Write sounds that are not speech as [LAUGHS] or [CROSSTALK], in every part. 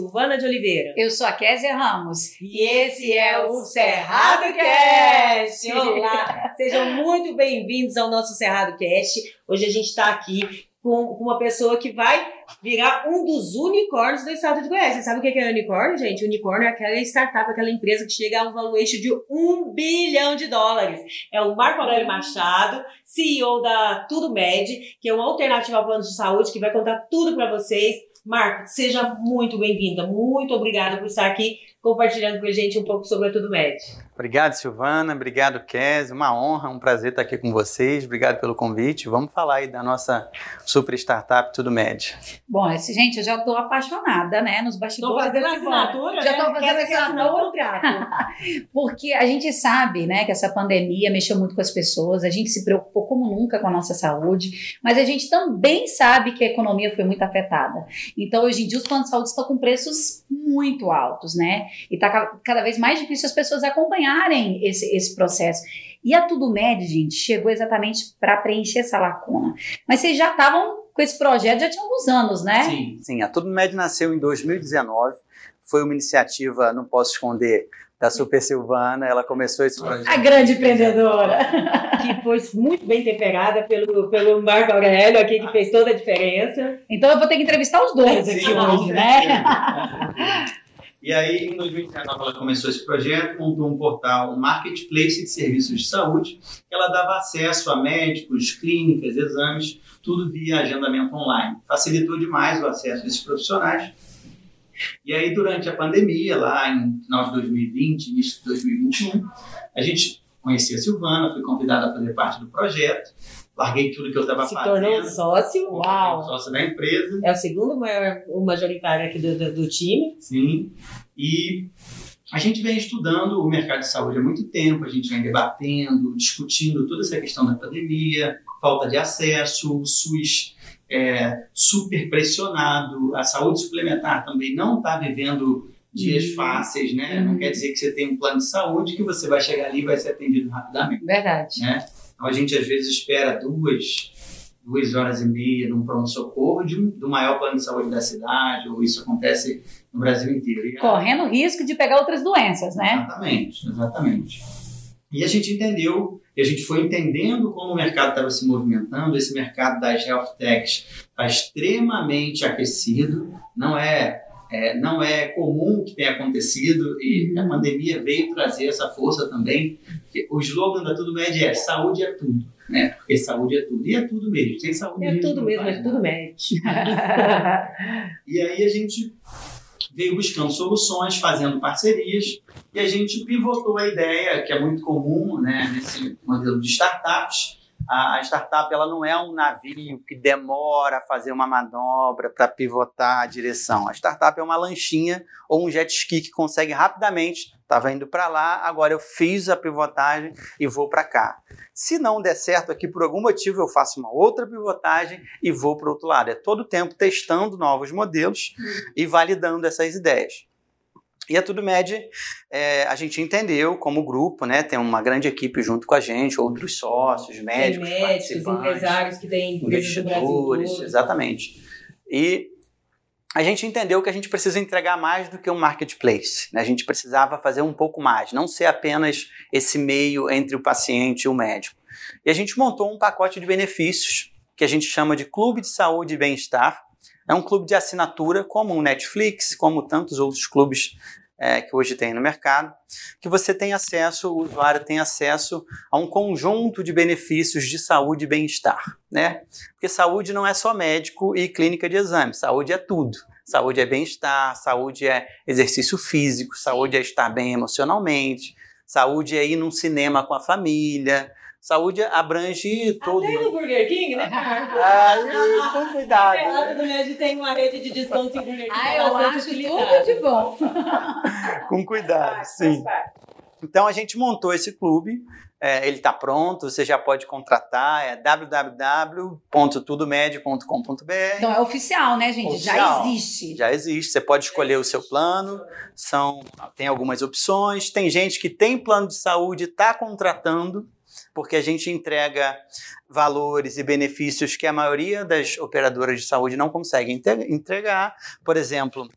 Silvana de Oliveira. Eu sou a Kézia Ramos. E esse é o Cerrado Cast. [LAUGHS] Olá, sejam muito bem-vindos ao nosso Cerrado Cast. Hoje a gente está aqui com uma pessoa que vai virar um dos unicórnios do estado de Goiás. Você sabe o que é unicórnio, gente? Unicórnio é aquela startup, aquela empresa que chega a um valuation de um bilhão de dólares. É o Marco Aurélio Machado, CEO da Tudo Med, que é uma alternativa ao plano de saúde, que vai contar tudo para vocês. Marco, seja muito bem-vinda. Muito obrigada por estar aqui compartilhando com a gente um pouco sobre a Tudo Med. Obrigado, Silvana. Obrigado, Kes. Uma honra, um prazer estar aqui com vocês. Obrigado pelo convite. Vamos falar aí da nossa super startup Tudo Med. Bom, esse, gente, eu já estou apaixonada, né, nos bastidores. Estou fazendo assinatura, Já estou né? fazendo assinatura. [LAUGHS] Porque a gente sabe, né, que essa pandemia mexeu muito com as pessoas, a gente se preocupou como nunca com a nossa saúde, mas a gente também sabe que a economia foi muito afetada. Então, hoje em dia, os planos de saúde estão com preços muito altos, né? E está cada vez mais difícil as pessoas acompanharem esse, esse processo. E a Tudo Med, gente, chegou exatamente para preencher essa lacuna. Mas vocês já estavam com esse projeto já tinha alguns anos, né? Sim, sim. A Tudo Med nasceu em 2019. Foi uma iniciativa, não posso esconder, da Super Silvana. Ela começou esse projeto. A grande empreendedora. que foi muito bem temperada pelo, pelo Marco Aurélio aqui, que fez toda a diferença. Então eu vou ter que entrevistar os dois aqui Sim, hoje, né? [LAUGHS] E aí, em 2019, ela começou esse projeto, montou um portal, um marketplace de serviços de saúde, que ela dava acesso a médicos, clínicas, exames, tudo via agendamento online. Facilitou demais o acesso desses profissionais. E aí, durante a pandemia, lá em final de 2020, início de 2021, a gente conhecia a Silvana, fui convidada a fazer parte do projeto, larguei tudo que eu estava Se fazendo. tornou sócio. Uau. Sócio da empresa. É o segundo maior, o majoritário aqui do, do, do time. Sim. E a gente vem estudando o mercado de saúde há muito tempo, a gente vem debatendo, discutindo toda essa questão da pandemia, falta de acesso, o SUS é, super pressionado, a saúde suplementar também não está vivendo dias Uhum. fáceis, né? Não Uhum. quer dizer que você tem um plano de saúde que você vai chegar ali e vai ser atendido rapidamente. Verdade. Né? Então a gente às vezes espera duas, duas horas e meia num pronto-socorro de um- do maior plano de saúde da cidade, ou isso acontece no Brasil inteiro. E Correndo risco de pegar outras doenças, né? Exatamente, exatamente. E a gente entendeu, e a gente foi entendendo como o mercado estava se movimentando, esse mercado das health techs está extremamente aquecido, não é, é, não é comum que tenha acontecido, e a pandemia veio trazer essa força também. O slogan da Tudo Med é saúde é tudo, né? Porque saúde é tudo, e é tudo mesmo, sem saúde É tudo mesmo, faz é tudo médico. [LAUGHS] E aí a gente veio buscando soluções, fazendo parcerias, e a gente pivotou a ideia, que é muito comum né, nesse modelo de startups. A a startup ela não é um navio que demora a fazer uma manobra para pivotar a direção. A startup é uma lanchinha ou um jet ski que consegue rapidamente. Estava indo para lá, agora eu fiz a pivotagem e vou para cá. Se não der certo aqui por algum motivo, eu faço uma outra pivotagem e vou para o outro lado. É todo o tempo testando novos modelos e validando essas ideias. E a Tudo Med, é, a gente entendeu como grupo, né? Tem uma grande equipe junto com a gente, outros sócios, Tem médicos, médicos, participantes, empresários que têm investidores, exatamente. E a gente entendeu que a gente precisa entregar mais do que um marketplace. né? A gente precisava fazer um pouco mais, não ser apenas esse meio entre o paciente e o médico. E a gente montou um pacote de benefícios que a gente chama de Clube de Saúde e Bem-Estar. É um clube de assinatura, como o Netflix, como tantos outros clubes é, que hoje tem no mercado, que você tem acesso, o usuário tem acesso a um conjunto de benefícios de saúde e bem-estar, né? Porque saúde não é só médico e clínica de exame, saúde é tudo. Saúde é bem-estar, saúde é exercício físico, saúde é estar bem emocionalmente, saúde é ir num cinema com a família, saúde abrange todo. Até no Burger King, né? [LAUGHS] Ah, com O cuidado. Lado do médio tem uma rede de desconto em Burger King. Ah, é eu acho tudo de bom. [LAUGHS] Com cuidado, sim. Então a gente montou esse clube, é, ele está pronto, você já pode contratar, é www.tudomed.com.br. Então é oficial, né, gente? Já Oficial. existe. Já existe, você pode escolher o seu plano, são, tem algumas opções, tem gente que tem plano de saúde e está contratando, porque a gente entrega valores e benefícios que a maioria das operadoras de saúde não consegue entregar. Por exemplo,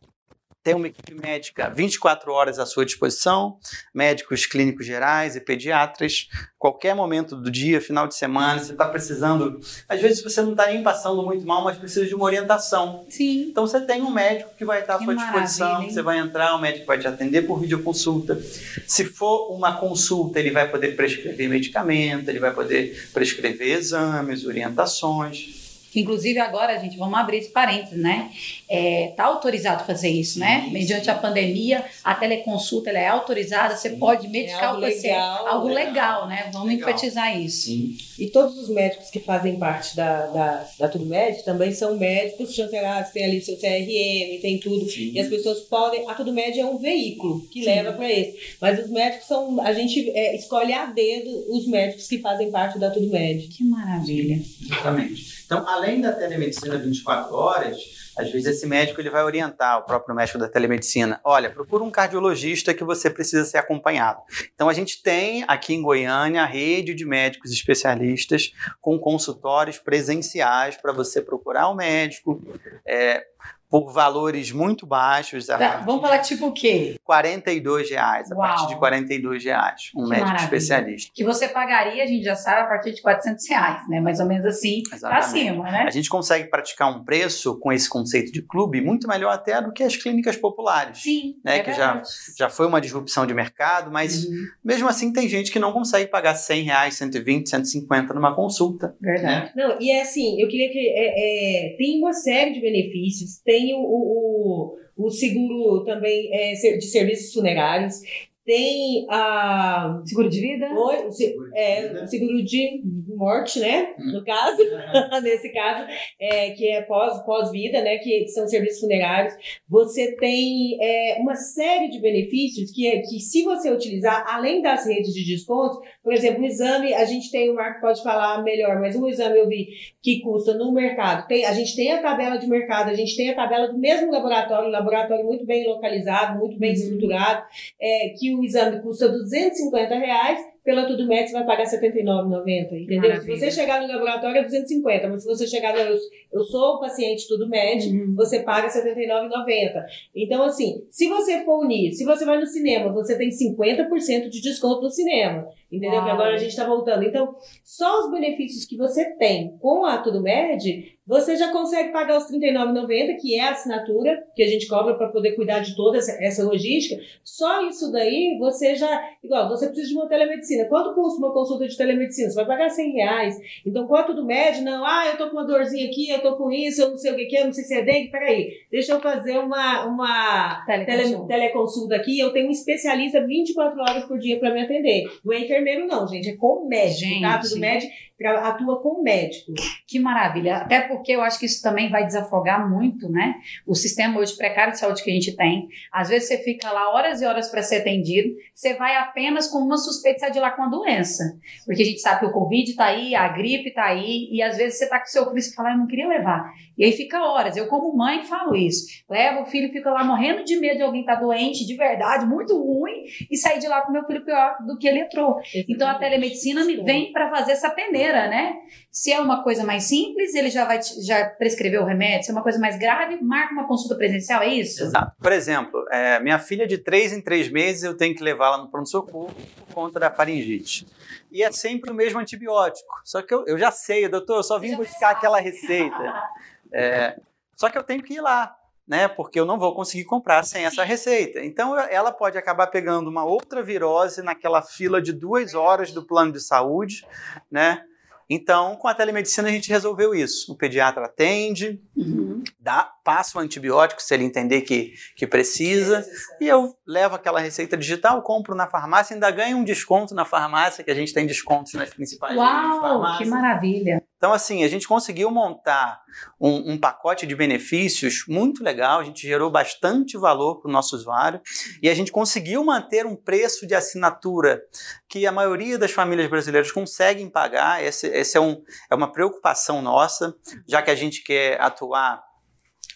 tem uma equipe médica 24 horas à sua disposição, médicos clínicos gerais e pediatras. Qualquer momento do dia, final de semana, você está precisando. Às vezes você não está nem passando muito mal, mas precisa de uma orientação. Sim. Então você tem um médico que vai estar à Que sua disposição, você vai entrar, o médico vai te atender por videoconsulta. Se for uma consulta, ele vai poder prescrever medicamento, ele vai poder prescrever exames, orientações. Que, Inclusive agora, gente, vamos abrir esse parênteses, né? É, tá autorizado fazer isso, né? Sim, Mediante sim. a pandemia, a teleconsulta ela é autorizada, você pode medicar algo o paciente. legal, algo legal, né? Vamos Legal. enfatizar isso. Sim. E todos os médicos que fazem parte da, da, da Tudo Med também são médicos chancelados, tem ali seu CRM, tem tudo. E as pessoas podem. A Tudo Med é um veículo que Sim. leva para esse. Mas os médicos são. A gente é, escolhe a dedo os médicos que fazem parte da Tudo Med. Que maravilha. Exatamente. Então, além da telemedicina 24 horas, Às vezes esse médico ele vai orientar o próprio médico da telemedicina. Olha, procura um cardiologista que você precisa ser acompanhado. Então a gente tem aqui em Goiânia a rede de médicos especialistas com consultórios presenciais para você procurar um médico é, por valores muito baixos, a Tá, vamos falar tipo o quê? de 42 reais, a Uau. partir de 42 reais, um Que médico maravilha. especialista. Que você pagaria, a gente já sabe, a partir de 400 reais, né? Mais ou menos assim, pra Exatamente. cima, né? A gente consegue praticar um preço com esse conceito de clube muito melhor até do que as clínicas populares. Sim, Né, é que já- verdade. Já foi uma disrupção de mercado, mas Uhum, mesmo assim tem gente que não consegue pagar 100 reais, 120, 150 numa consulta. verdade. Não, e é assim, eu queria que. É, é, tem uma série de benefícios, tem o, o, o, o seguro também é, de serviços funerários, tem a. Seguro de vida? o- o se- é, o seguro de morte, né? No caso, [LAUGHS] nesse caso, é, que é pós- pós-vida, né? Que são serviços funerários. Você tem é, uma série de benefícios que, é, que, se você utilizar, além das redes de descontos, por exemplo, o exame, a gente tem, o Marco pode falar melhor, mas um exame eu vi que custa no mercado. Tem, a gente tem a tabela de mercado, a gente tem a tabela do mesmo laboratório, um laboratório muito bem localizado, muito bem Uhum. estruturado, é, que o exame custa 250 reais, pela Tudo Med você vai pagar R$ 79,90, entendeu? Se Maravilha. você chegar no laboratório é 250, mas se você chegar no eu, eu sou o paciente Tudo Uhum. você paga R$ 79,90. Então, assim, se você for unir, se você vai no cinema, você tem 50% de desconto no cinema. Entendeu? Uau. Que agora a gente está voltando. Então, só os benefícios que você tem com a Tudo Med, você já consegue pagar os R$ 39,90, que é a assinatura que a gente cobra para poder cuidar de toda essa, essa logística. Só isso daí, você já. Igual, você precisa de uma telemedicina. Quanto custa uma consulta de telemedicina? Você vai pagar 100 reais. Então, com a Tudo Med, não, ah, eu tô com uma dorzinha aqui, eu tô com isso, eu não sei o que, que é, eu não sei se é dengue. Peraí, deixa eu fazer uma. uma Tele, Teleconsulta. teleconsulta aqui, eu tenho um especialista 24 horas por dia para me atender. Não é enfermeiro, não, gente, é com médico, tá? Gente. Tudo médico atua com médico. Que maravilha. Até porque eu acho que isso também vai desafogar muito, né? O sistema hoje precário de saúde que a gente tem. Às vezes você fica lá horas e horas para ser atendido, você vai apenas com uma suspeita de sair de lá com a doença. Porque a gente sabe que o Covid tá aí, a gripe tá aí, e às vezes você tá com seu filho e fala, "Ah, eu não queria levar. E aí fica horas. Eu, como mãe, falo isso. Leva o filho, fica lá morrendo de medo de alguém estar doente, de verdade, muito ruim, e sair de lá com meu filho pior do que ele entrou. Então a telemedicina me vem para fazer essa peneira, né? Se é uma coisa mais simples, ele já vai já prescrever o remédio. Se é uma coisa mais grave, marca uma consulta presencial, é isso? Exato. Por exemplo, é, minha filha de 3 em 3 meses eu tenho que levá-la no pronto-socorro por conta da faringite. E é sempre o mesmo antibiótico. Só que eu, eu já sei, doutor, eu só vim buscar aquela receita. [LAUGHS] É, só que eu tenho que ir lá, né? Porque eu não vou conseguir comprar sem essa receita. Então ela pode acabar pegando uma outra virose naquela fila de duas horas do plano de saúde, né? Então, com a telemedicina, a gente resolveu isso. O pediatra atende, Uhum. dá, passa o antibiótico se ele entender que, que precisa, e eu levo aquela receita digital, compro na farmácia, ainda ganho um desconto na farmácia, que a gente tem descontos nas principais Uau, que maravilha. Então, assim, a gente conseguiu montar um, um pacote de benefícios muito legal, a gente gerou bastante valor para o nosso usuário e a gente conseguiu manter um preço de assinatura que a maioria das famílias brasileiras conseguem pagar. Esse é, um, é uma preocupação nossa, já que a gente quer atuar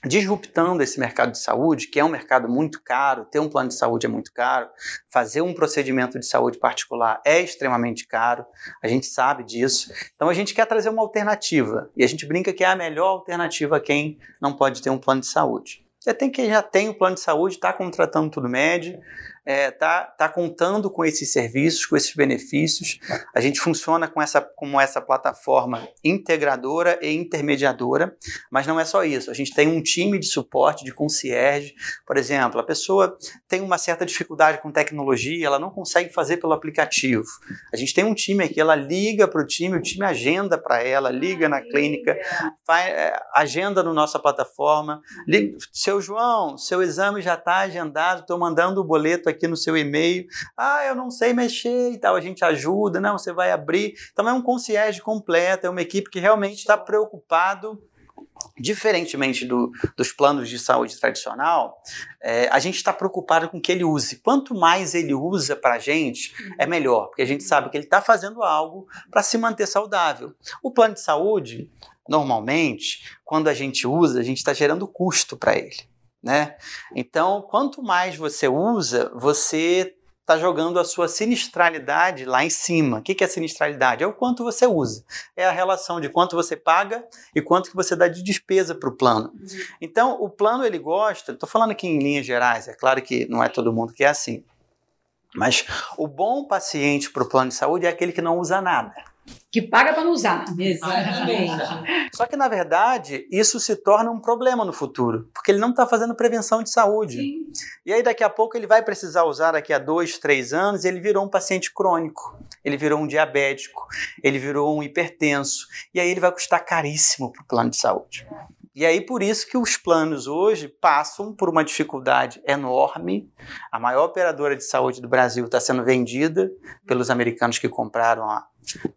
disruptando esse mercado de saúde, que é um mercado muito caro, ter um plano de saúde é muito caro, fazer um procedimento de saúde particular é extremamente caro, a gente sabe disso. Então a gente quer trazer uma alternativa, e a gente brinca que é a melhor alternativa a quem não pode ter um plano de saúde. Você tem que já tem o plano de saúde, está contratando tudo médio, está é, tá, tá contando com esses serviços, com esses benefícios. A gente funciona com essa, como essa plataforma integradora e intermediadora, mas não é só isso. A gente tem um time de suporte, de concierge. Por exemplo, a pessoa tem uma certa dificuldade com tecnologia, ela não consegue fazer pelo aplicativo. A gente tem um time aqui, ela liga para o time, o time agenda para ela, liga na clínica, faz, é, agenda na nossa plataforma. Liga, seu João, seu exame já está agendado, estou mandando o boleto aqui aqui no seu e-mail. Ah, eu não sei mexer e tal, a gente ajuda. Não, você vai abrir. Então é um concierge completo, é uma equipe que realmente está preocupado diferentemente do, dos planos de saúde tradicional, é, a gente está preocupado com que ele use. Quanto mais ele usa para a gente, é melhor, porque a gente sabe que ele está fazendo algo para se manter saudável. O plano de saúde, normalmente, quando a gente usa, a gente está gerando custo para ele né? Então, quanto mais você usa, você está jogando a sua sinistralidade lá em cima. O que é sinistralidade? É o quanto você usa. É a relação de quanto você paga e quanto que você dá de despesa para o plano. Uhum. Então, o plano ele gosta, estou falando aqui em linhas gerais, é claro que não é todo mundo que é assim. Mas o bom paciente para o plano de saúde é aquele que não usa nada que paga para não usar. Exatamente. Só que, na verdade, isso se torna um problema no futuro, porque ele não está fazendo prevenção de saúde. Sim. E aí, daqui a pouco, ele vai precisar usar daqui a dois, três anos, e ele virou um paciente crônico, ele virou um diabético, ele virou um hipertenso, e aí ele vai custar caríssimo para o plano de saúde. E aí, por isso que os planos hoje passam por uma dificuldade enorme. A maior operadora de saúde do Brasil está sendo vendida pelos americanos que compraram há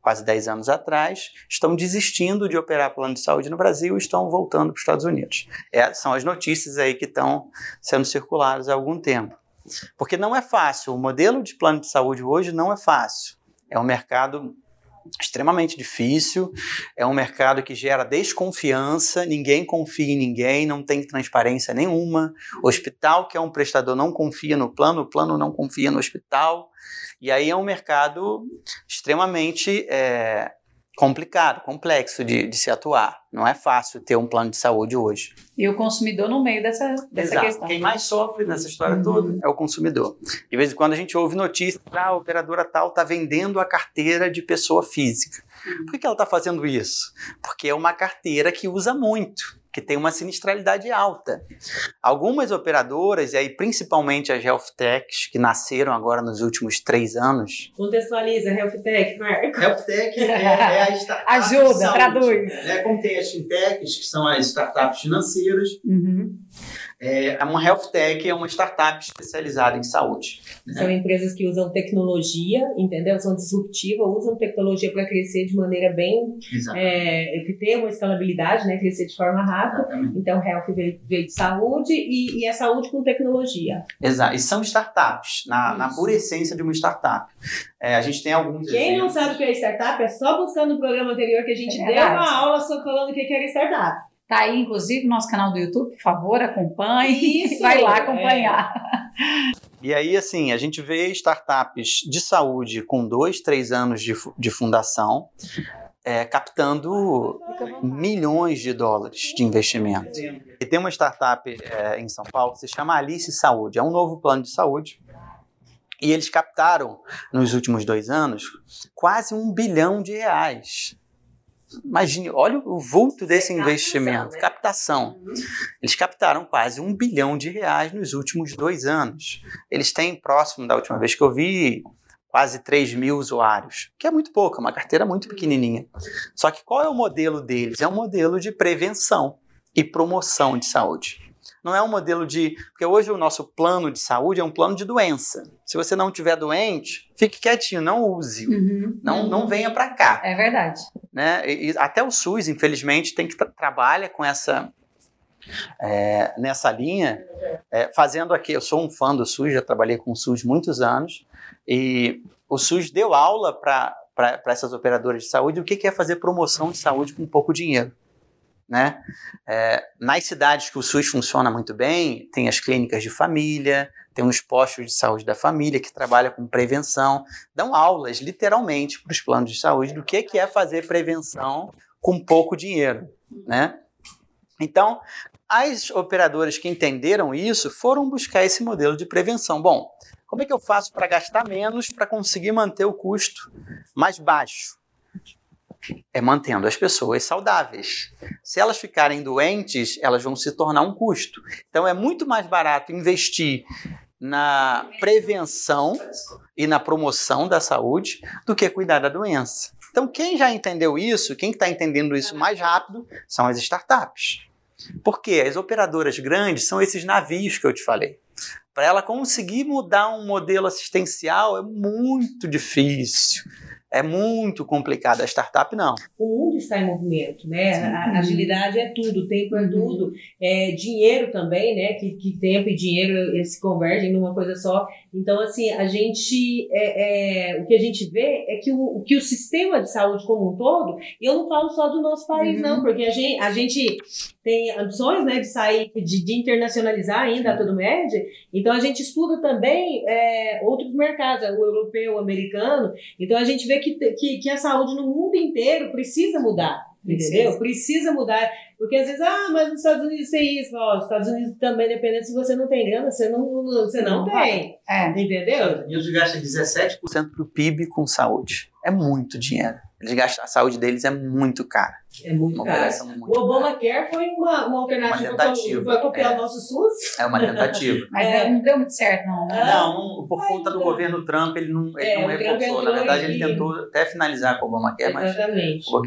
quase 10 anos atrás, estão desistindo de operar plano de saúde no Brasil e estão voltando para os Estados Unidos. É, são as notícias aí que estão sendo circuladas há algum tempo. Porque não é fácil, o modelo de plano de saúde hoje não é fácil. É um mercado extremamente difícil, é um mercado que gera desconfiança, ninguém confia em ninguém, não tem transparência nenhuma. O hospital, que é um prestador, não confia no plano, o plano não confia no hospital. E aí é um mercado extremamente é, complicado, complexo de, de, se atuar. Não é fácil ter um plano de saúde hoje. E o consumidor no meio dessa, dessa Exato. questão. Quem mais sofre nessa história uhum. toda é o consumidor. De vez em quando a gente ouve notícias, ah, a operadora tal está vendendo a carteira de pessoa física. Uhum. Por que ela está fazendo isso? Porque é uma carteira que usa muito que tem uma sinistralidade alta. Algumas operadoras, e aí principalmente as health techs, que nasceram agora nos últimos três anos. Contextualiza, health tech, Marco. Health tech é, é a [LAUGHS] startup Ajuda, traduz. Né? Como tem as fintechs, que são as startups financeiras. Uhum. É uma health tech, é uma startup especializada em saúde. Né? São empresas que usam tecnologia, entendeu? São disruptivas, usam tecnologia para crescer de maneira bem. É, que tem uma escalabilidade, né? Crescer de forma rápida. Exatamente. Então, health veio, veio de saúde e, e é saúde com tecnologia. Exato. E são startups, na, na pura essência de uma startup. É, a gente tem alguns. Quem exemplos. não sabe o que é startup é só buscando no programa anterior que a gente é deu uma aula só falando o que era startup. Tá aí, inclusive, no nosso canal do YouTube, por favor, acompanhe. Isso, [LAUGHS] vai lá acompanhar. É. E aí, assim, a gente vê startups de saúde com dois, três anos de, de fundação, é, captando milhões de dólares de investimento. E tem uma startup é, em São Paulo que se chama Alice Saúde, é um novo plano de saúde. E eles captaram, nos últimos dois anos, quase um bilhão de reais Imagine, olha o vulto desse investimento, né? captação. Uhum. Eles captaram quase um bilhão de reais nos últimos dois anos. Eles têm próximo da última vez que eu vi quase 3 mil usuários, que é muito pouco, é uma carteira muito pequenininha. Só que qual é o modelo deles? É um modelo de prevenção e promoção de saúde. Não é um modelo de. Porque hoje o nosso plano de saúde é um plano de doença. Se você não tiver doente, fique quietinho, não use. Uhum. Não, não venha para cá. É verdade. Né? E, até o SUS, infelizmente, tem que tra trabalha com essa. É, nessa linha, é, fazendo aqui. Eu sou um fã do SUS, já trabalhei com o SUS muitos anos, e o SUS deu aula para essas operadoras de saúde o que, que é fazer promoção de saúde com pouco dinheiro. Né? É, nas cidades que o SUS funciona muito bem, tem as clínicas de família, tem os postos de saúde da família que trabalham com prevenção, dão aulas literalmente para os planos de saúde do que, que é fazer prevenção com pouco dinheiro. Né? Então, as operadoras que entenderam isso foram buscar esse modelo de prevenção. Bom, como é que eu faço para gastar menos para conseguir manter o custo mais baixo? É mantendo as pessoas saudáveis. Se elas ficarem doentes, elas vão se tornar um custo. Então é muito mais barato investir na prevenção e na promoção da saúde do que cuidar da doença. Então, quem já entendeu isso, quem está entendendo isso mais rápido, são as startups. Porque as operadoras grandes são esses navios que eu te falei. Para ela conseguir mudar um modelo assistencial é muito difícil é muito complicado. A startup, não. O mundo está em movimento, né? A, agilidade é tudo, tempo é tudo. É, dinheiro também, né? Que, que tempo e dinheiro se convergem numa coisa só. Então, assim, a gente. É, é, o que a gente vê é que o, que o sistema de saúde como um todo, e eu não falo só do nosso país, uhum. não, porque a gente, a gente tem ambições né, de sair, de, de internacionalizar ainda a todo média. Então, a gente estuda também é, outros mercados, o europeu, o americano. Então, a gente vê que, que, que a saúde no mundo inteiro precisa mudar. Entendeu? Precisa mudar. Porque às vezes, ah, mas nos Estados Unidos tem isso. Ó, os Estados Unidos também, dependendo se você não tem grana, você não, você não, não tem. É. Entendeu? Os Estados Unidos gasta 17% do PIB com saúde. É muito dinheiro. Eles gastam, a saúde deles é muito cara. É muito cara. Muito o Obamacare foi uma, uma alternativa para copiar é. o nosso SUS. É uma tentativa. Mas é. não deu muito certo, não. Né? Não, por conta do governo Trump, ele não, ele é, não reforçou. Na verdade, ele tentou até finalizar com o Obamacare, mas. Exatamente. Não...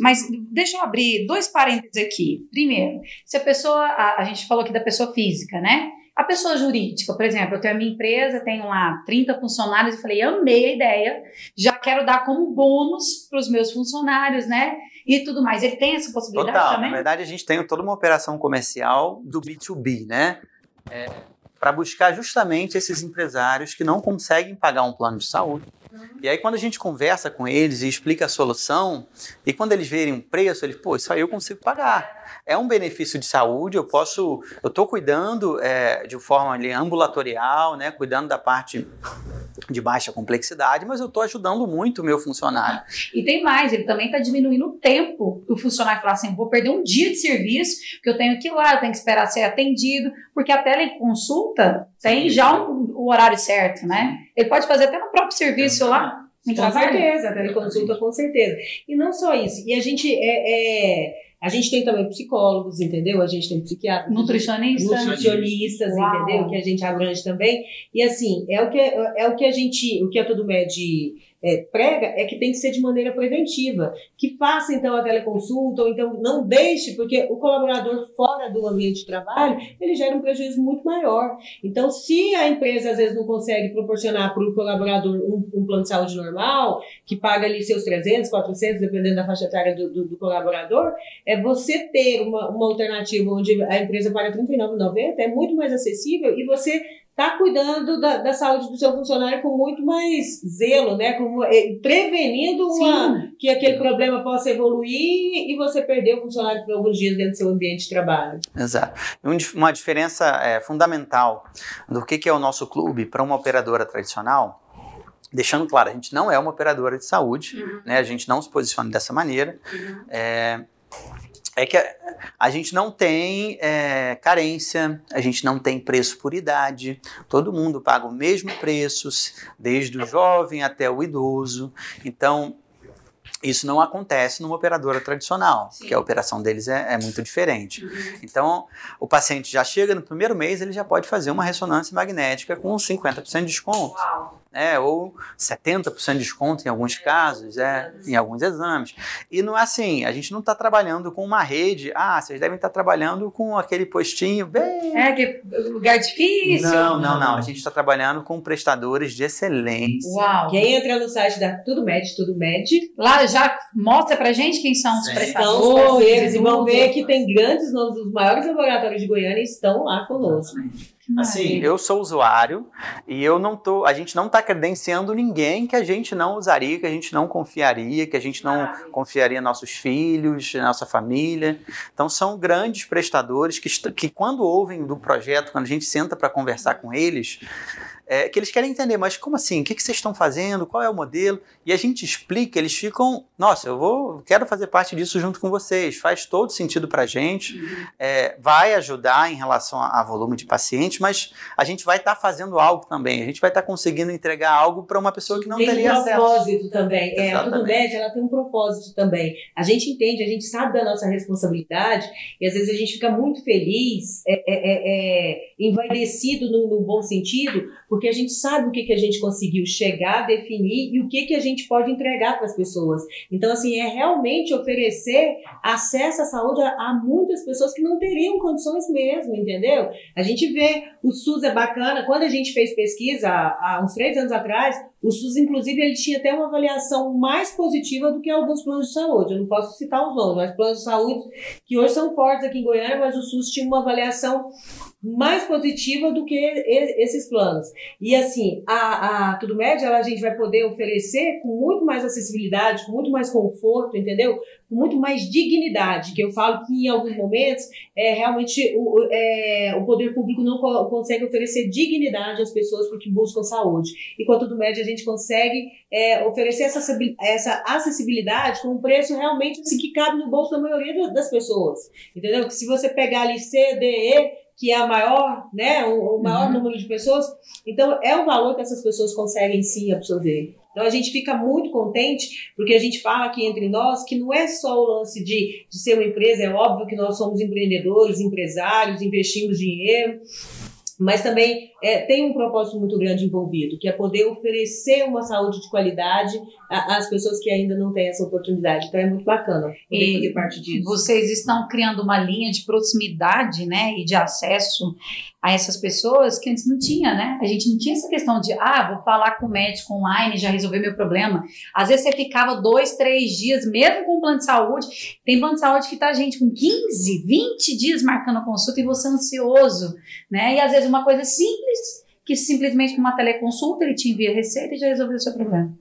Mas deixa eu abrir dois parênteses aqui. Primeiro, se a pessoa. A, a gente falou aqui da pessoa física, né? A pessoa jurídica, por exemplo, eu tenho a minha empresa, tenho lá 30 funcionários e falei, amei a ideia, já quero dar como bônus para os meus funcionários, né? E tudo mais. Ele tem essa possibilidade Total. também? Na verdade, a gente tem toda uma operação comercial do B2B, né? É, para buscar justamente esses empresários que não conseguem pagar um plano de saúde. Uhum. E aí, quando a gente conversa com eles e explica a solução, e quando eles verem um preço, eles, pô, isso aí eu consigo pagar é um benefício de saúde, eu posso, eu estou cuidando é, de forma ali, ambulatorial, né, cuidando da parte de baixa complexidade, mas eu estou ajudando muito o meu funcionário. E tem mais, ele também está diminuindo o tempo que o funcionário fala assim, vou perder um dia de serviço, que eu tenho que ir lá, eu tenho que esperar ser atendido, porque a teleconsulta tem já um, o horário certo, né? Ele pode fazer até no próprio serviço lá. Com certeza, a teleconsulta com certeza. E não só isso, e a gente é, é a gente tem também psicólogos, entendeu? A gente tem psiquiatras. Nutricionistas. Nutricionistas, entendeu? Que a gente abrange também. E assim, é o que, é o que a gente, o que a Todo Med é, prega é que tem que ser de maneira preventiva. Que faça então a teleconsulta, ou então não deixe, porque o colaborador fora do ambiente de trabalho, ele gera um prejuízo muito maior. Então, se a empresa às vezes não consegue proporcionar para o colaborador um, um, plano de saúde normal, que paga ali seus 300, 400, dependendo da faixa etária do, do, do colaborador, é você ter uma, uma alternativa onde a empresa paga R$ 39,90, é muito mais acessível e você está cuidando da, da, saúde do seu funcionário com muito mais zelo, né? Com, eh, prevenindo uma, que aquele problema possa evoluir e você perder o funcionário por alguns dias dentro do seu ambiente de trabalho. Exato. Uma diferença é, fundamental do que, que é o nosso clube para uma operadora tradicional deixando claro, a gente não é uma operadora de saúde, uhum. né? A gente não se posiciona dessa maneira. Uhum. É, é que a, a gente não tem é, carência, a gente não tem preço por idade, todo mundo paga o mesmo preço, desde o jovem até o idoso. Então, isso não acontece numa operadora tradicional, Sim. porque a operação deles é, é muito diferente. Uhum. Então, o paciente já chega no primeiro mês, ele já pode fazer uma ressonância magnética com 50% de desconto. Uau é, ou 70% de desconto em alguns casos, é, em alguns exames. E não é assim, a gente não está trabalhando com uma rede, ah, vocês devem estar tá trabalhando com aquele postinho bem. É, que lugar difícil. Não, não, não. A gente está trabalhando com prestadores de excelência. Uau! Quem entra no site da Tudo Med, Tudo Med. Lá já mostra pra gente quem são os Sim. prestadores. e vão ver que tem grandes nomes, os maiores laboratórios de Goiânia estão lá conosco. Assim, eu sou usuário e eu não tô, a gente não está credenciando ninguém que a gente não usaria, que a gente não confiaria, que a gente não confiaria nossos filhos, nossa família. Então são grandes prestadores que, que quando ouvem do projeto, quando a gente senta para conversar com eles, é, que eles querem entender, mas como assim? O que, que vocês estão fazendo? Qual é o modelo? E a gente explica, eles ficam, nossa, eu vou, quero fazer parte disso junto com vocês. Faz todo sentido para a gente, uhum. é, vai ajudar em relação a, a, volume de pacientes, mas a gente vai estar tá fazendo algo também. A gente vai estar tá conseguindo entregar algo para uma pessoa que não tem teria acesso. Tem um propósito também. É, a Tudo Med, ela tem um propósito também. A gente entende, a gente sabe da nossa responsabilidade e às vezes a gente fica muito feliz, é, é, é, é envaidecido no, no bom sentido, porque a gente sabe o que, que a gente conseguiu chegar, definir e o que, que a gente pode entregar para as pessoas. Então, assim, é realmente oferecer acesso à saúde a, muitas pessoas que não teriam condições mesmo, entendeu? A gente vê, o SUS é bacana, quando a gente fez pesquisa há uns três anos atrás, o SUS, inclusive, ele tinha até uma avaliação mais positiva do que alguns planos de saúde. Eu não posso citar os nomes, mas planos de saúde que hoje são fortes aqui em Goiânia, mas o SUS tinha uma avaliação mais positiva do que esses planos. E assim, a, a Tudo Médio, a gente vai poder oferecer com muito mais acessibilidade, com muito mais conforto, entendeu? Com muito mais dignidade, que eu falo que em alguns momentos é, realmente o, é, o poder público não co consegue oferecer dignidade às pessoas porque buscam saúde. E com a Tudo Médio a gente consegue é, oferecer essa, essa acessibilidade com um preço realmente assim, que cabe no bolso da maioria das pessoas, entendeu? Que se você pegar ali C, D, E, que é a maior, né, o, o maior uhum. número de pessoas. Então, é o valor que essas pessoas conseguem sim absorver. Então, a gente fica muito contente, porque a gente fala aqui entre nós que não é só o lance de, de ser uma empresa, é óbvio que nós somos empreendedores, empresários, investimos dinheiro, mas também é, tem um propósito muito grande envolvido, que é poder oferecer uma saúde de qualidade às pessoas que ainda não têm essa oportunidade. Então é muito bacana poder e fazer parte disso. Vocês estão criando uma linha de proximidade né, e de acesso a essas pessoas que antes não tinha, né? A gente não tinha essa questão de, ah, vou falar com o médico online, já resolver meu problema. Às vezes você ficava dois, três dias, mesmo com o plano de saúde. Tem plano de saúde que tá, gente, com 15, 20 dias marcando a consulta e você ansioso, né? E às vezes uma coisa simples, que simplesmente com uma teleconsulta ele te envia receita e já resolveu o seu problema.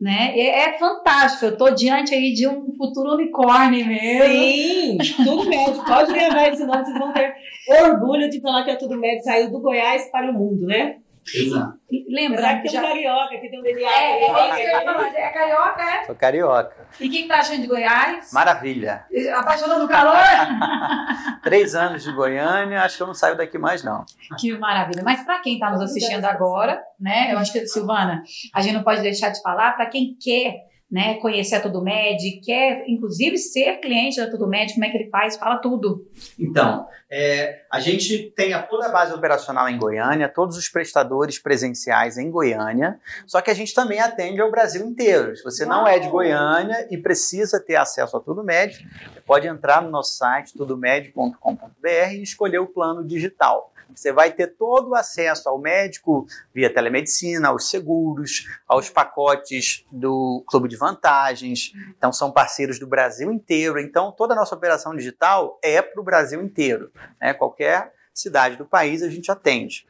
Né? É, é, fantástico, eu tô diante aí de um futuro unicórnio mesmo. Sim, tudo médio. Pode gravar esse nome, vocês vão ter orgulho de falar que é tudo médio, saiu do Goiás para o mundo, né? Exato. Lembrar que tem um carioca, que tem um DNA. É, é, é, é, é carioca, é? Sou carioca. E quem tá achando de Goiás? Maravilha. Apaixonou no calor? [LAUGHS] Três anos de Goiânia, acho que eu não saio daqui mais, não. Que maravilha. Mas para quem está nos assistindo agora, né? Eu acho que, Silvana, a gente não pode deixar de falar, para quem quer né, conhecer a Tudo Med, quer inclusive ser cliente da Tudo Med, como é que ele faz? Fala tudo. Então, é, a gente tem a toda a base operacional em Goiânia, todos os prestadores presenciais em Goiânia, só que a gente também atende ao Brasil inteiro. Se você Uau. não é de Goiânia e precisa ter acesso a Tudo Med, pode entrar no nosso site tudomed.com.br e escolher o plano digital. Você vai ter todo o acesso ao médico via telemedicina, aos seguros, aos pacotes do Clube de Vantagens. Então, são parceiros do Brasil inteiro. Então, toda a nossa operação digital é para o Brasil inteiro. Né? Qualquer cidade do país a gente atende.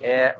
É,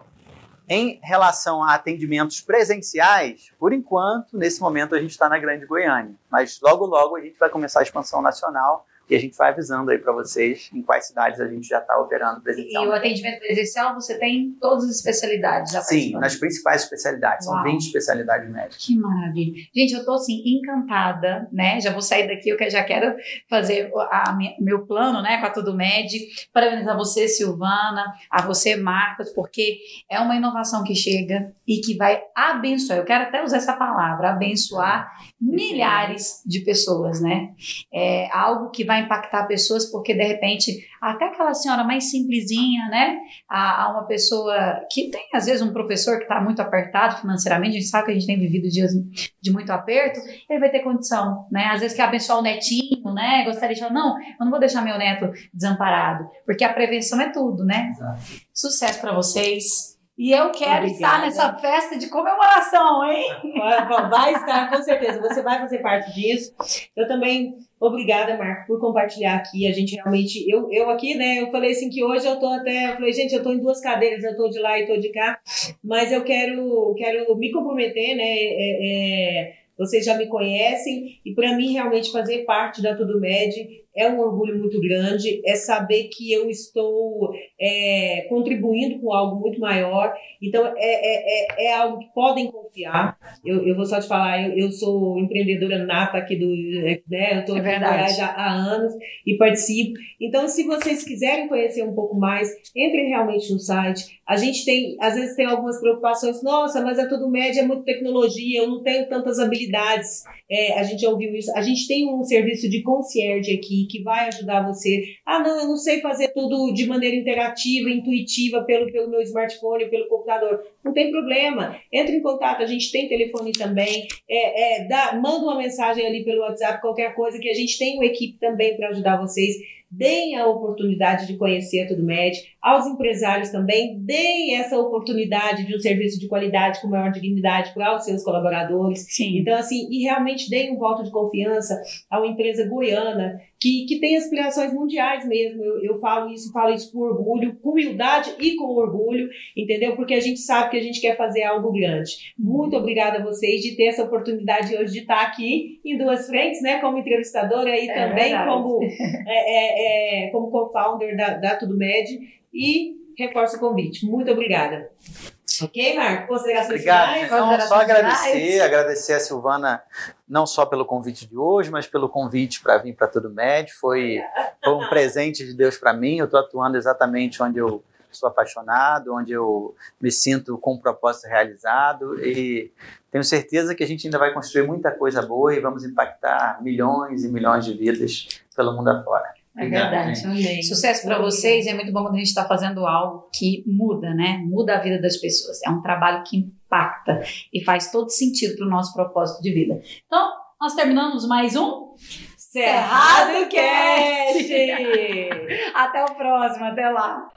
em relação a atendimentos presenciais, por enquanto, nesse momento, a gente está na Grande Goiânia. Mas logo, logo a gente vai começar a expansão nacional e a gente vai avisando aí para vocês em quais cidades a gente já está operando presencial. E o atendimento presencial você tem todas as especialidades? Já Sim, nas principais especialidades. Uau. São 20 especialidades médicas. Que maravilha. Gente, eu estou assim encantada, né? Já vou sair daqui, eu já quero fazer a, meu plano, né, com a Tudo Med. Parabenizar você, Silvana, a você, Marcos, porque é uma inovação que chega e que vai abençoar. Eu quero até usar essa palavra, abençoar milhares de pessoas, né? É algo que vai impactar pessoas, porque de repente, até aquela senhora mais simplesinha, né? A, a uma pessoa que tem, às vezes, um professor que está muito apertado financeiramente, a gente sabe que a gente tem vivido dias de muito aperto, ele vai ter condição, né? Às vezes quer abençoar o netinho, né? Gostaria de falar, não, eu não vou deixar meu neto desamparado, porque a prevenção é tudo, né? Exato. Sucesso para vocês. E eu quero Obrigada. estar nessa festa de comemoração, hein? Vai estar, com certeza. Você vai fazer parte disso. Eu também, obrigada, Marco, por compartilhar aqui. A gente realmente, eu, eu aqui, né? Eu falei assim que hoje eu tô até, eu falei, gente, eu tô em duas cadeiras, eu tô de lá e tô de cá, mas eu quero, quero me comprometer, né? É, é, vocês já me conhecem e para mim realmente fazer parte da Tudo Med é um orgulho muito grande, é saber que eu estou é, contribuindo com algo muito maior. Então, é, é, é, é algo que podem confiar. Eu, eu vou só te falar, eu, eu sou empreendedora nata aqui do. Né, eu estou É verdade. Goiás há, há anos e participo. Então, se vocês quiserem conhecer um pouco mais, entrem realmente no site. A gente tem, às vezes, tem algumas preocupações. Nossa, mas a Tudo Média é muito tecnologia, eu não tenho tantas habilidades. É, a gente já ouviu isso. A gente tem um serviço de concierge aqui que vai ajudar você. Ah, não, eu não sei fazer tudo de maneira interativa, intuitiva, pelo, pelo meu smartphone, pelo computador. Não tem problema. Entre em contato, a gente tem telefone também. É, é, dá, manda uma mensagem ali pelo WhatsApp, qualquer coisa, que a gente tem uma equipe também para ajudar vocês. Deem a oportunidade de conhecer a Tudo Med. Aos empresários também, deem essa oportunidade de um serviço de qualidade com maior dignidade para os seus colaboradores. Sim. Então, assim, e realmente deem um voto de confiança a uma empresa goiana que, que tem aspirações mundiais mesmo. Eu, eu falo isso, falo isso com orgulho, com humildade e com orgulho, entendeu? Porque a gente sabe que a gente quer fazer algo grande. Muito obrigada a vocês de ter essa oportunidade hoje de estar aqui em duas frentes, né? Como entrevistadora e É também verdade. como, [LAUGHS] é, é, é, como co-founder da, da Tudo Med. E reforço o convite. Muito obrigada. Ok, Marco? Considerações Obrigado. finais? Então, só agradecer, finais. agradecer a Silvana não só pelo convite de hoje, mas pelo convite para vir para Tudo Med. Foi, foi um presente de Deus para mim. Eu estou atuando exatamente onde eu sou apaixonado, onde eu me sinto com o propósito realizado e tenho certeza que a gente ainda vai construir muita coisa boa e vamos impactar milhões e milhões de vidas pelo mundo afora. É verdade. Amém. Sucesso para vocês. É muito bom quando a gente está fazendo algo que muda, né? Muda a vida das pessoas. É um trabalho que impacta e faz todo sentido para o nosso propósito de vida. Então, nós terminamos mais um. Cerrado Cast! [LAUGHS] Até o próximo. Até lá.